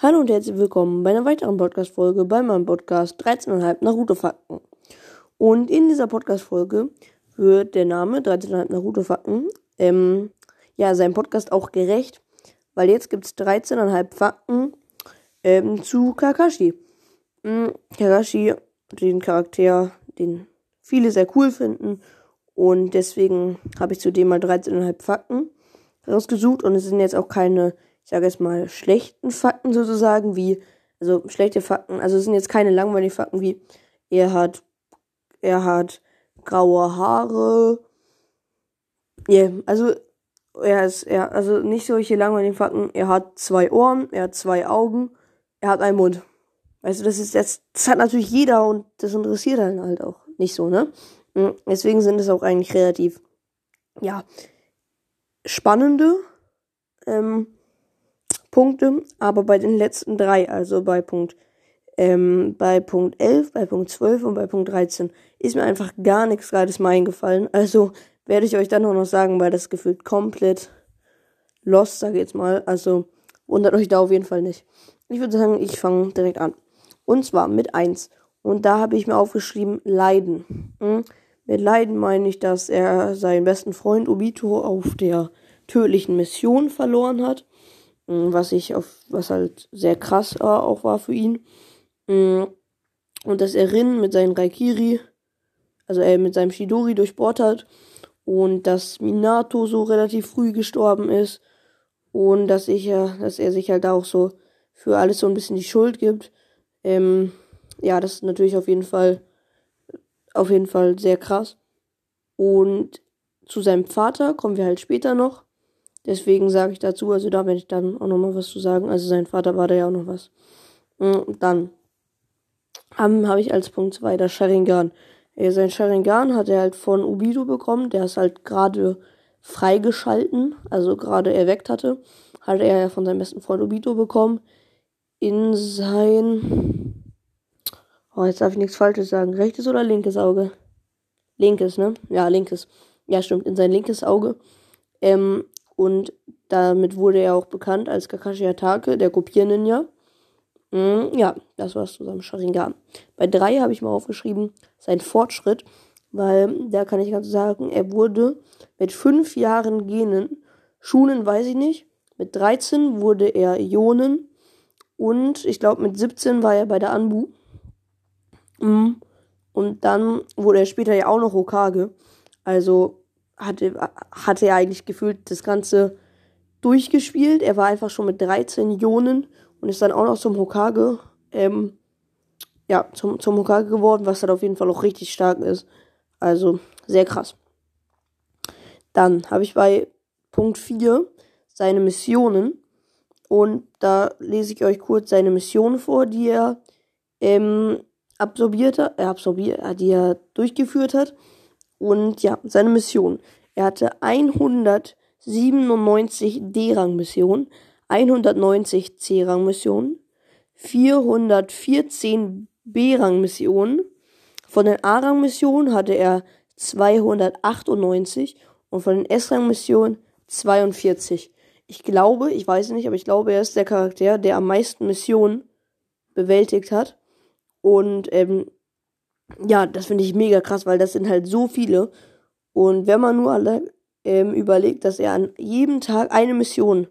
Hallo und herzlich willkommen bei einer weiteren Podcast-Folge bei meinem Podcast 13,5 Naruto-Fakten. Und in dieser Podcast-Folge wird der Name 13,5 Naruto-Fakten, ähm, ja, seinem Podcast auch gerecht, weil jetzt gibt es 13,5 Fakten ähm, zu Kakashi. Mhm, Kakashi, den Charakter, den viele sehr cool finden. Und deswegen habe ich zudem mal 13,5 Fakten rausgesucht. Und es sind jetzt auch keine ich sage jetzt mal, schlechten Fakten sozusagen, wie, also schlechte Fakten, also es sind jetzt keine langweiligen Fakten wie, er hat, er hat graue Haare, ja, yeah, also, er ist, er, also nicht solche langweiligen Fakten, er hat zwei Ohren, er hat zwei Augen, er hat einen Mund. Weißt du, das ist jetzt, das hat natürlich jeder und das interessiert einen halt auch nicht so, ne? Hm, deswegen sind es auch eigentlich relativ, ja, spannende, ähm, Punkte, aber bei den letzten drei, also bei Punkt, ähm, bei Punkt 11, bei Punkt 12 und bei Punkt 13, ist mir einfach gar nichts gerade mal eingefallen. Also werde ich euch dann auch noch sagen, weil das gefühlt komplett lost, sage ich jetzt mal. Also wundert euch da auf jeden Fall nicht. Ich würde sagen, ich fange direkt an. Und zwar mit 1. Und da habe ich mir aufgeschrieben, Leiden. Hm? Mit Leiden meine ich, dass er seinen besten Freund Obito auf der tödlichen Mission verloren hat. Mm, was ich auf, was halt sehr krass äh, auch war für ihn. Mm, und dass er Rin mit seinem Raikiri, also er mit seinem Shidori durchbohrt hat. Und dass Minato so relativ früh gestorben ist. Und dass ich ja, dass er sich halt auch so für alles so ein bisschen die Schuld gibt. Ähm, ja, das ist natürlich auf jeden Fall, auf jeden Fall sehr krass. Und zu seinem Vater kommen wir halt später noch. Deswegen sage ich dazu, also da werde ich dann auch nochmal was zu sagen. Also sein Vater war da ja auch noch was. Und mm, dann habe hab ich als Punkt 2 das Sharingan. Äh, sein Sharingan hat er halt von Ubido bekommen. Der ist halt gerade freigeschalten, also gerade erweckt hatte. Hat er ja von seinem besten Freund Ubido bekommen. In sein. Oh, jetzt darf ich nichts Falsches sagen. Rechtes oder linkes Auge? Linkes, ne? Ja, linkes. Ja, stimmt. In sein linkes Auge. Ähm, und damit wurde er auch bekannt als Kakashi Atake, der Kopier-Ninja. Mm, ja, das war's zusammen Sharingan. Bei drei habe ich mal aufgeschrieben, sein Fortschritt, weil da kann ich ganz sagen, er wurde mit fünf Jahren Genen, Schulen weiß ich nicht, mit 13 wurde er Ionen und ich glaube mit 17 war er bei der Anbu. Mm, und dann wurde er später ja auch noch Hokage. Also hatte, hatte er eigentlich gefühlt das Ganze durchgespielt. Er war einfach schon mit 13 Ionen und ist dann auch noch zum Hokage, ähm, ja, zum, zum Hokage geworden, was halt auf jeden Fall auch richtig stark ist. Also sehr krass. Dann habe ich bei Punkt 4 seine Missionen. Und da lese ich euch kurz seine Missionen vor, die er ähm, absorbiert hat, äh, die er durchgeführt hat. Und ja, seine Mission. Er hatte 197 D-Rang-Missionen, 190 C-Rang-Missionen, 414 B-Rang-Missionen. Von den A-Rang-Missionen hatte er 298 und von den S-Rang-Missionen 42. Ich glaube, ich weiß nicht, aber ich glaube, er ist der Charakter, der am meisten Missionen bewältigt hat. Und ähm, ja, das finde ich mega krass, weil das sind halt so viele. Und wenn man nur alle, ähm, überlegt, dass er an jedem Tag eine Mission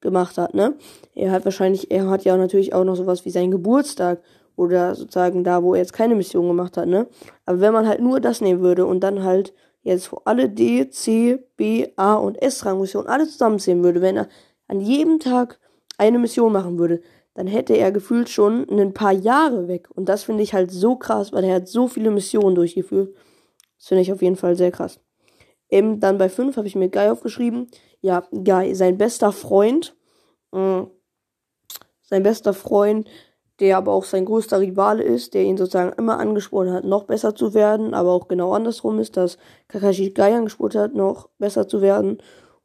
gemacht hat, ne? Er hat wahrscheinlich, er hat ja natürlich auch noch sowas wie seinen Geburtstag oder sozusagen da, wo er jetzt keine Mission gemacht hat, ne? Aber wenn man halt nur das nehmen würde und dann halt jetzt alle D, C, B, A und S-Rang-Missionen alle zusammenzählen würde, wenn er an jedem Tag eine Mission machen würde, dann hätte er gefühlt schon ein paar Jahre weg. Und das finde ich halt so krass, weil er hat so viele Missionen durchgeführt. Das finde ich auf jeden Fall sehr krass. Ähm, dann bei 5 habe ich mir Guy aufgeschrieben. Ja, Guy, sein bester Freund. Äh, sein bester Freund, der aber auch sein größter Rivale ist, der ihn sozusagen immer angesprochen hat, noch besser zu werden, aber auch genau andersrum ist, dass Kakashi Guy angesprochen hat, noch besser zu werden.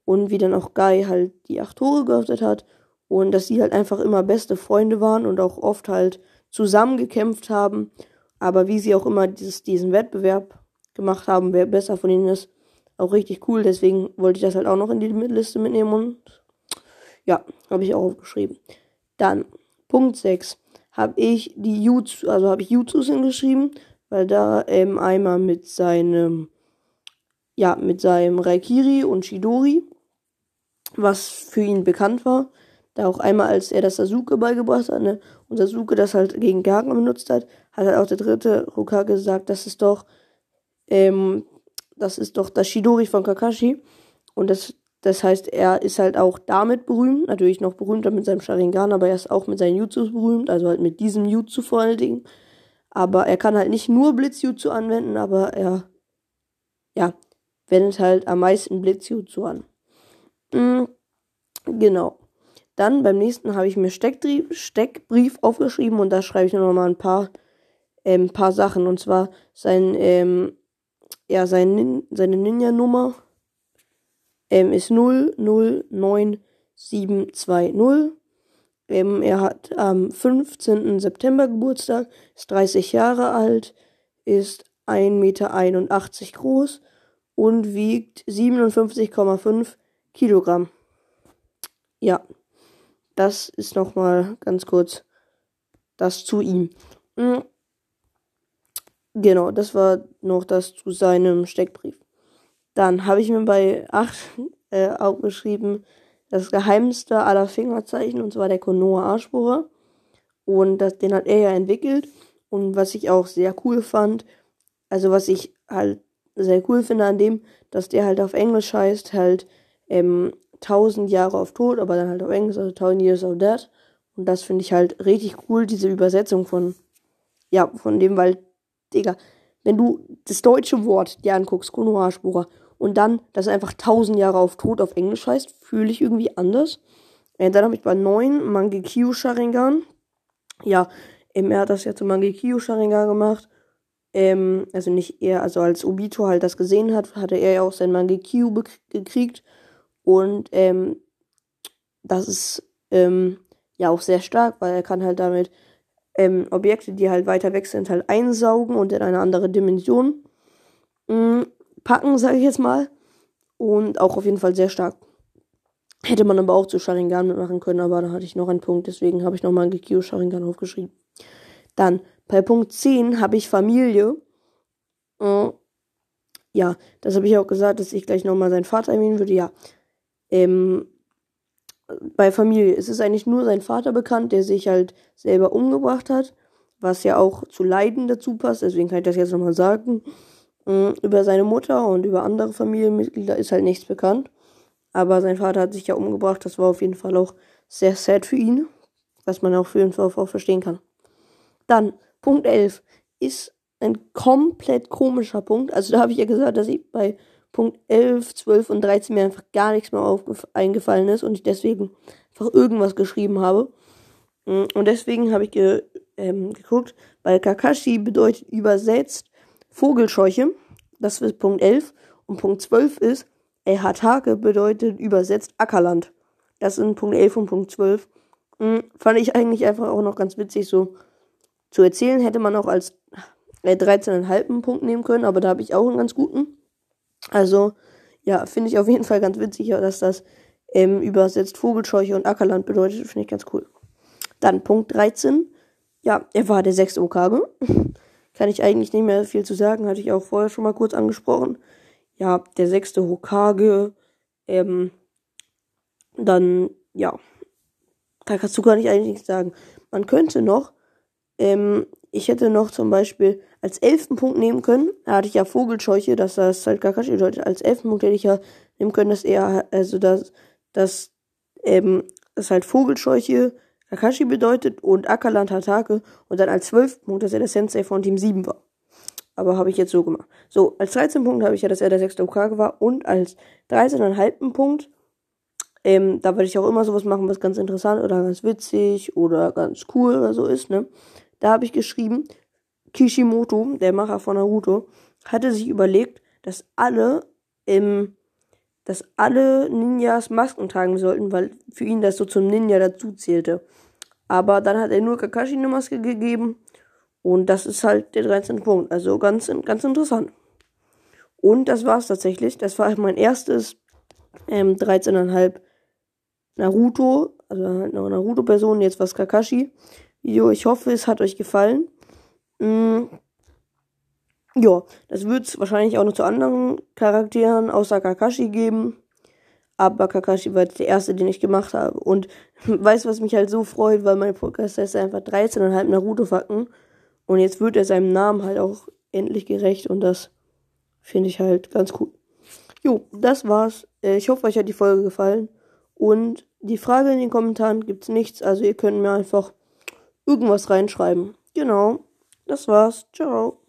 Und wie dann auch Guy halt die acht Tore geöffnet hat und dass sie halt einfach immer beste Freunde waren und auch oft halt zusammen gekämpft haben. Aber wie sie auch immer dieses, diesen Wettbewerb gemacht haben, wer besser von ihnen ist, auch richtig cool. Deswegen wollte ich das halt auch noch in die Liste mitnehmen und ja, habe ich auch aufgeschrieben. Dann Punkt 6 habe ich die Jutsu, also habe ich Jutsus hingeschrieben, weil da ähm, einmal mit seinem, ja, mit seinem Raikiri und Shidori, was für ihn bekannt war, da auch einmal, als er das Sasuke beigebracht hat, ne, und Sasuke das halt gegen Gaga benutzt hat, hat halt auch der dritte Hokage gesagt, das ist doch, ähm, das ist doch das Shidori von Kakashi. Und das, das heißt, er ist halt auch damit berühmt, natürlich noch berühmter mit seinem Sharingan, aber er ist auch mit seinen Jutsus berühmt, also halt mit diesem Jutsu vor allen Dingen. Aber er kann halt nicht nur Blitzjutsu anwenden, aber er, ja, wendet halt am meisten Blitzjutsu an. Mhm, genau. Dann beim nächsten habe ich mir Steckbrief, Steckbrief aufgeschrieben und da schreibe ich noch mal ein paar, ähm, paar Sachen. Und zwar sein, ähm, ja, sein, seine Ninja-Nummer ähm, ist 009720. Ähm, er hat am 15. September Geburtstag, ist 30 Jahre alt, ist 1,81 Meter groß und wiegt 57,5 Kilogramm. Ja. Das ist nochmal ganz kurz das zu ihm. Mhm. Genau, das war noch das zu seinem Steckbrief. Dann habe ich mir bei 8 äh, aufgeschrieben, das geheimste aller Fingerzeichen, und zwar der Konoha Arschbohrer. Und das, den hat er ja entwickelt. Und was ich auch sehr cool fand, also was ich halt sehr cool finde an dem, dass der halt auf Englisch heißt, halt ähm, 1000 Jahre auf Tod, aber dann halt auf Englisch, also 1000 Years of Dead. Und das finde ich halt richtig cool, diese Übersetzung von, ja, von dem, weil, Digga, wenn du das deutsche Wort dir anguckst, Konoha-Spura, und dann, das einfach 1000 Jahre auf Tod auf Englisch heißt, fühle ich irgendwie anders. Äh, dann habe ich bei 9 Mangekyo Sharingan. Ja, ähm, er hat das ja zu Mangekyo Sharingan gemacht. Ähm, also nicht er, also als Obito halt das gesehen hat, hatte er ja auch sein Mangekyo gekriegt. Und ähm, das ist ähm, ja auch sehr stark, weil er kann halt damit ähm, Objekte, die halt weiter weg sind, halt einsaugen und in eine andere Dimension mh, mm, packen, sage ich jetzt mal. Und auch auf jeden Fall sehr stark. Hätte man aber auch zu Sharingan mitmachen können, aber da hatte ich noch einen Punkt, deswegen habe ich nochmal Gekio Sharingan aufgeschrieben. Dann, bei Punkt 10 habe ich Familie. Äh, ja, das habe ich auch gesagt, dass ich gleich nochmal seinen Vater erwähnen würde. Ja, ähm, bei Familie ist es eigentlich nur sein Vater bekannt, der sich halt selber umgebracht hat, was ja auch zu Leiden dazu passt, deswegen kann ich das jetzt nochmal sagen. Ähm, über seine Mutter und über andere Familienmitglieder ist halt nichts bekannt. Aber sein Vater hat sich ja umgebracht, das war auf jeden Fall auch sehr sad für ihn, was man auch für Fall auch verstehen kann. Dann, Punkt 11 ist ein komplett komischer Punkt. Also da habe ich ja gesagt, dass ich bei Punkt 11, 12 und 13 mir einfach gar nichts mehr eingefallen ist und ich deswegen einfach irgendwas geschrieben habe. Mm, und deswegen habe ich ge ähm, geguckt, weil Kakashi bedeutet übersetzt Vogelscheuche. Das ist Punkt 11. Und Punkt 12 ist, Ehatake bedeutet übersetzt Ackerland. Das sind Punkt 11 und Punkt 12. Mhm, fand ich eigentlich einfach auch noch ganz witzig so zu erzählen. Hätte man auch als äh, 13,5 Punkt nehmen können, aber da habe ich auch einen ganz guten. Also, ja, finde ich auf jeden Fall ganz witzig, dass das ähm, übersetzt Vogelscheuche und Ackerland bedeutet. Finde ich ganz cool. Dann Punkt 13. Ja, er war der sechste Okage. Kann ich eigentlich nicht mehr viel zu sagen, hatte ich auch vorher schon mal kurz angesprochen. Ja, der sechste Hokage. Ähm, dann, ja. Da kannst du gar nicht eigentlich nichts sagen. Man könnte noch, ähm, ich hätte noch zum Beispiel als elften Punkt nehmen können. Da hatte ich ja Vogelscheuche, dass das halt Kakashi bedeutet. Als elften Punkt hätte ich ja nehmen können, dass er, also dass, dass, ähm, das halt Vogelscheuche Kakashi bedeutet und Ackerland Hatake und dann als zwölften Punkt, dass er der Sensei von Team 7 war. Aber habe ich jetzt so gemacht. So, als 13. Punkt habe ich ja, dass er der sechste Okage war und als 13,5. Punkt, ähm, da würde ich auch immer sowas machen, was ganz interessant oder ganz witzig oder ganz cool oder so ist, ne? Da habe ich geschrieben, Kishimoto, der Macher von Naruto, hatte sich überlegt, dass alle im dass alle Ninjas Masken tragen sollten, weil für ihn das so zum Ninja dazu zählte. Aber dann hat er nur Kakashi eine Maske gegeben und das ist halt der 13. Punkt. Also ganz, ganz interessant. Und das war's tatsächlich. Das war mein erstes ähm, 13,5 Naruto, also halt eine Naruto-Person, jetzt was Kakashi-Video. Ich hoffe, es hat euch gefallen. Mm. Ja, das wird es wahrscheinlich auch noch zu anderen Charakteren außer Kakashi geben. Aber Kakashi war jetzt der erste, den ich gemacht habe. Und weißt du, was mich halt so freut, weil mein Podcast heißt einfach 13,5 Naruto-Fakten. Und jetzt wird er seinem Namen halt auch endlich gerecht. Und das finde ich halt ganz cool. Jo, das war's. Äh, ich hoffe, euch hat die Folge gefallen. Und die Frage in den Kommentaren gibt's nichts. Also ihr könnt mir einfach irgendwas reinschreiben. Genau. Das war's. Ciao.